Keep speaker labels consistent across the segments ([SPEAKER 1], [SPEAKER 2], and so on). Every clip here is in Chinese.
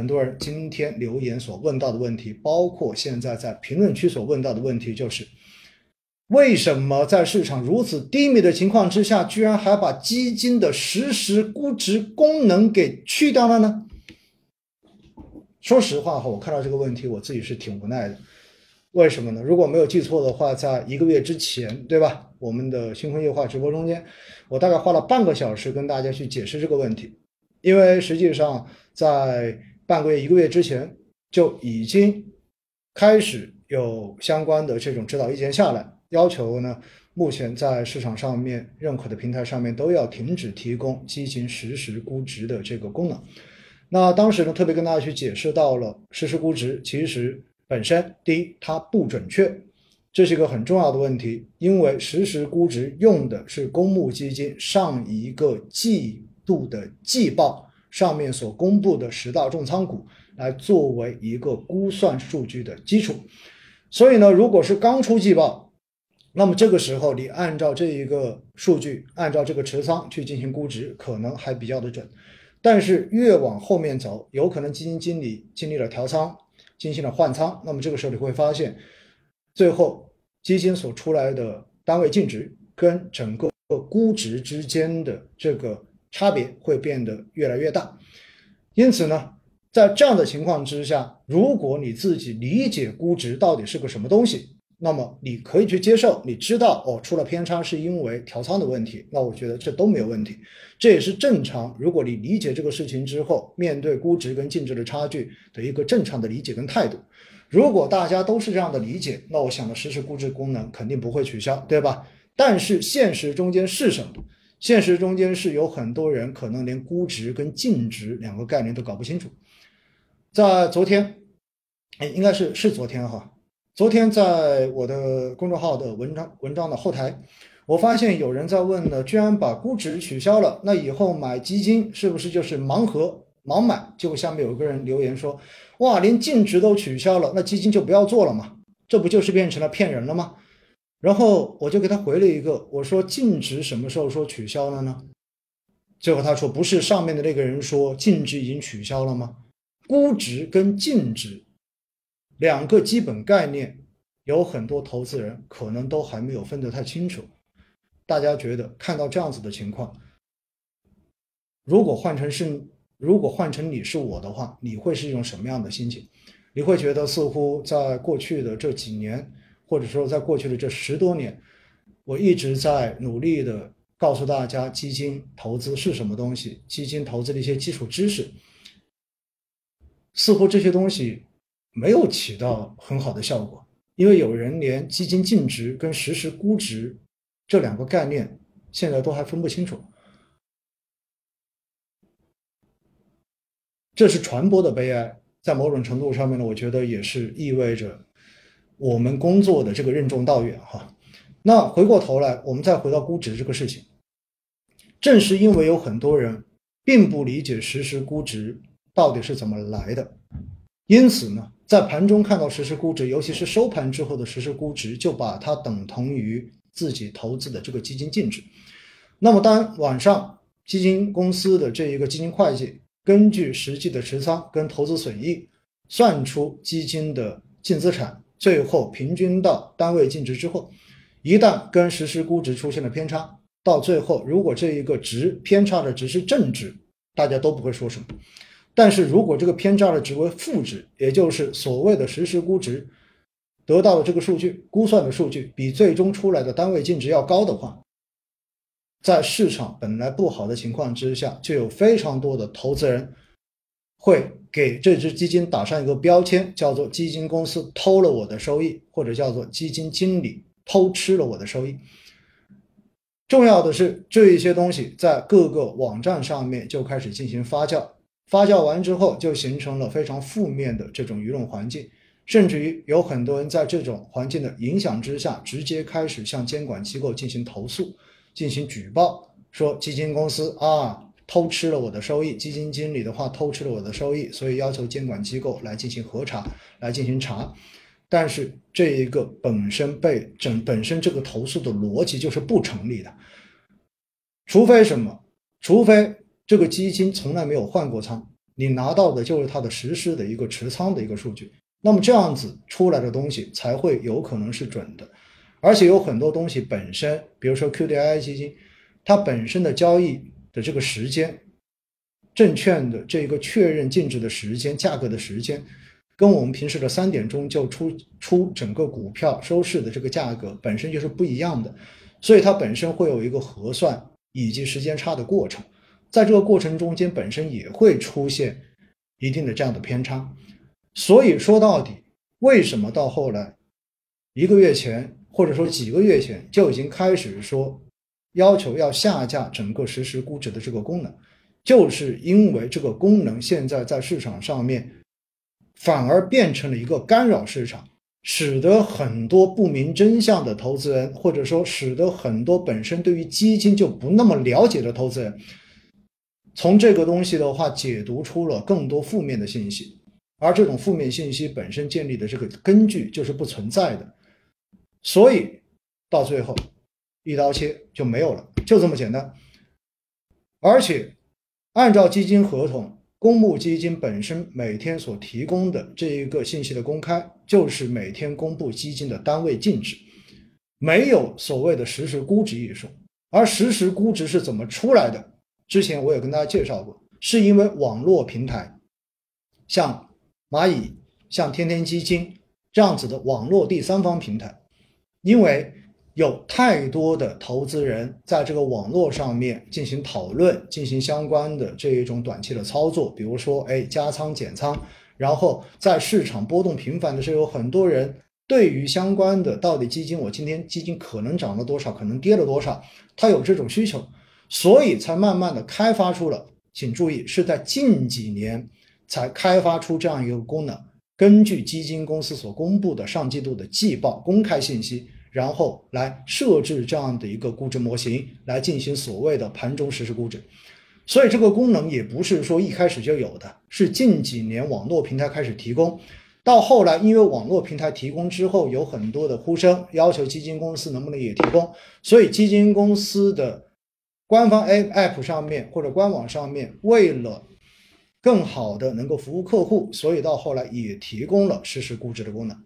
[SPEAKER 1] 很多人今天留言所问到的问题，包括现在在评论区所问到的问题，就是为什么在市场如此低迷的情况之下，居然还把基金的实时估值功能给去掉了呢？说实话哈，我看到这个问题，我自己是挺无奈的。为什么呢？如果没有记错的话，在一个月之前，对吧？我们的星空夜话直播中间，我大概花了半个小时跟大家去解释这个问题，因为实际上在半个月、一个月之前就已经开始有相关的这种指导意见下来，要求呢，目前在市场上面认可的平台上面都要停止提供基金实时估值的这个功能。那当时呢，特别跟大家去解释到了实时估值其实本身，第一它不准确，这是一个很重要的问题，因为实时估值用的是公募基金上一个季度的季报上面所公布的十大重仓股来作为一个估算数据的基础，所以呢，如果是刚出季报，那么这个时候你按照这一个数据，按照这个持仓去进行估值，可能还比较的准。但是越往后面走，有可能基金经理经历了调仓，进行了换仓，那么这个时候你会发现，最后基金所出来的单位净值跟整个估值之间的这个差别会变得越来越大。因此呢，在这样的情况之下，如果你自己理解估值到底是个什么东西，那么你可以去接受，你知道哦，出了偏差是因为调仓的问题，那我觉得这都没有问题，这也是正常。如果你理解这个事情之后，面对估值跟净值的差距的一个正常的理解跟态度。如果大家都是这样的理解，那我想的实时估值功能肯定不会取消，对吧？但是现实中间是什么？现实中间是有很多人可能连估值跟净值两个概念都搞不清楚。在昨天，哎，应该是是昨天哈。昨天在我的公众号的文章文章的后台，我发现有人在问呢，居然把估值取消了，那以后买基金是不是就是盲盒盲买？结果下面有个人留言说，哇，连净值都取消了，那基金就不要做了嘛？这不就是变成了骗人了吗？然后我就给他回了一个，我说净值什么时候说取消了呢？最后他说不是上面的那个人说净值已经取消了吗？估值跟净值。两个基本概念，有很多投资人可能都还没有分得太清楚。大家觉得看到这样子的情况，如果换成是，如果换成你是我的话，你会是一种什么样的心情？你会觉得似乎在过去的这几年，或者说在过去的这十多年，我一直在努力的告诉大家基金投资是什么东西，基金投资的一些基础知识，似乎这些东西。没有起到很好的效果，因为有人连基金净值跟实时估值这两个概念现在都还分不清楚，这是传播的悲哀。在某种程度上面呢，我觉得也是意味着我们工作的这个任重道远哈。那回过头来，我们再回到估值这个事情，正是因为有很多人并不理解实时估值到底是怎么来的，因此呢。在盘中看到实时估值，尤其是收盘之后的实时估值，就把它等同于自己投资的这个基金净值。那么，当晚上基金公司的这一个基金会计根据实际的持仓跟投资损益算出基金的净资产，最后平均到单位净值之后，一旦跟实时估值出现了偏差，到最后如果这一个值偏差的值是正值，大家都不会说什么。但是如果这个偏差的值为负值，也就是所谓的实时估值得到的这个数据估算的数据比最终出来的单位净值要高的话，在市场本来不好的情况之下，就有非常多的投资人会给这只基金打上一个标签，叫做基金公司偷了我的收益，或者叫做基金经理偷吃了我的收益。重要的是，这一些东西在各个网站上面就开始进行发酵。发酵完之后，就形成了非常负面的这种舆论环境，甚至于有很多人在这种环境的影响之下，直接开始向监管机构进行投诉、进行举报，说基金公司啊偷吃了我的收益，基金经理的话偷吃了我的收益，所以要求监管机构来进行核查、来进行查。但是这一个本身被整本身这个投诉的逻辑就是不成立的，除非什么？除非。这个基金从来没有换过仓，你拿到的就是它的实时的一个持仓的一个数据。那么这样子出来的东西才会有可能是准的，而且有很多东西本身，比如说 QDII 基金，它本身的交易的这个时间，证券的这个确认净值的时间、价格的时间，跟我们平时的三点钟就出出整个股票收市的这个价格本身就是不一样的，所以它本身会有一个核算以及时间差的过程，在这个过程中间本身也会出现一定的这样的偏差。所以说到底，为什么到后来，一个月前或者说几个月前就已经开始说要求要下架整个实时估值的这个功能，就是因为这个功能现在在市场上面反而变成了一个干扰市场，使得很多不明真相的投资人，或者说使得很多本身对于基金就不那么了解的投资人，从这个东西的话解读出了更多负面的信息。而这种负面信息本身建立的这个根据就是不存在的，所以到最后一刀切就没有了，就这么简单。而且按照基金合同，公募基金本身每天所提供的这一个信息的公开，就是每天公布基金的单位净值，没有所谓的实时估值一说。而实时估值是怎么出来的？之前我也跟大家介绍过，是因为网络平台像。蚂蚁像天天基金这样子的网络第三方平台，因为有太多的投资人在这个网络上面进行讨论，进行相关的这一种短期的操作，比如说，哎，加仓减仓，然后在市场波动频繁的时候，有很多人对于相关的到底基金，我今天基金可能涨了多少，可能跌了多少，他有这种需求，所以才慢慢的开发出了。请注意，是在近几年。才开发出这样一个功能，根据基金公司所公布的上季度的季报公开信息，然后来设置这样的一个估值模型，来进行所谓的盘中实时估值。所以这个功能也不是说一开始就有的，是近几年网络平台开始提供，到后来因为网络平台提供之后，有很多的呼声要求基金公司能不能也提供，所以基金公司的官方 App 上面或者官网上面为了更好的能够服务客户，所以到后来也提供了实时估值的功能。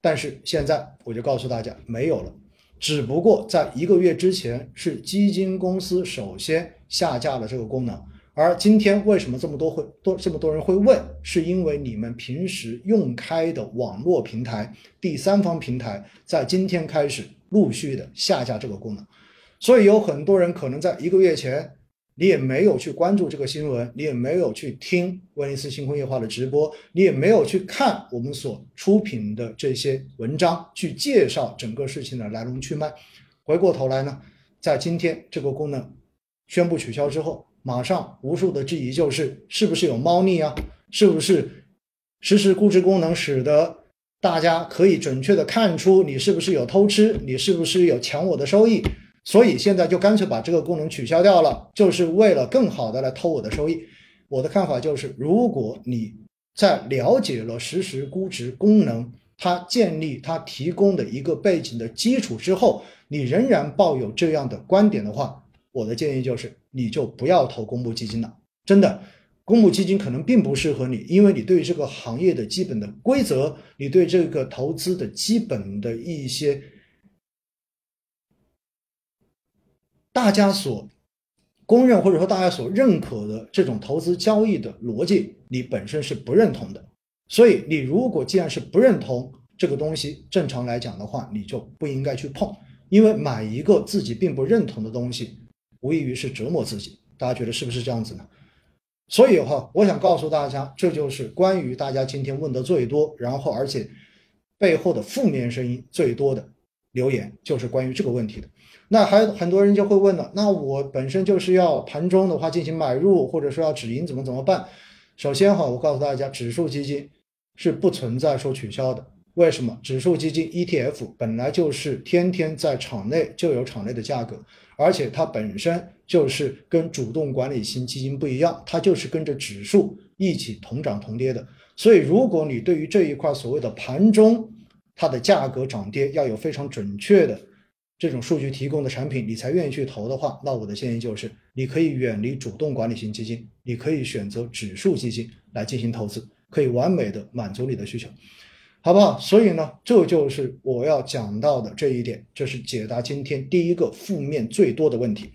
[SPEAKER 1] 但是现在我就告诉大家没有了，只不过在一个月之前是基金公司首先下架了这个功能。而今天为什么这么多会多这么多人会问？是因为你们平时用开的网络平台、第三方平台在今天开始陆续的下架这个功能，所以有很多人可能在一个月前。你也没有去关注这个新闻，你也没有去听威尼斯星空夜话的直播，你也没有去看我们所出品的这些文章，去介绍整个事情的来龙去脉。回过头来呢，在今天这个功能宣布取消之后，马上无数的质疑就是：是不是有猫腻啊？是不是实时估值功能使得大家可以准确的看出你是不是有偷吃，你是不是有抢我的收益？所以现在就干脆把这个功能取消掉了，就是为了更好的来偷我的收益。我的看法就是，如果你在了解了实时估值功能它建立它提供的一个背景的基础之后，你仍然抱有这样的观点的话，我的建议就是，你就不要投公募基金了。真的，公募基金可能并不适合你，因为你对这个行业的基本的规则，你对这个投资的基本的一些。大家所公认或者说大家所认可的这种投资交易的逻辑，你本身是不认同的。所以，你如果既然是不认同这个东西，正常来讲的话，你就不应该去碰。因为买一个自己并不认同的东西，无异于是折磨自己。大家觉得是不是这样子呢？所以哈，我想告诉大家，这就是关于大家今天问的最多，然后而且背后的负面声音最多的留言，就是关于这个问题的。那还有很多人就会问了，那我本身就是要盘中的话进行买入，或者说要止盈，怎么怎么办？首先哈，我告诉大家，指数基金是不存在说取消的。为什么？指数基金 ETF 本来就是天天在场内就有场内的价格，而且它本身就是跟主动管理型基金不一样，它就是跟着指数一起同涨同跌的。所以，如果你对于这一块所谓的盘中它的价格涨跌要有非常准确的。这种数据提供的产品，你才愿意去投的话，那我的建议就是，你可以远离主动管理型基金，你可以选择指数基金来进行投资，可以完美的满足你的需求，好不好？所以呢，这就是我要讲到的这一点，这是解答今天第一个负面最多的问题。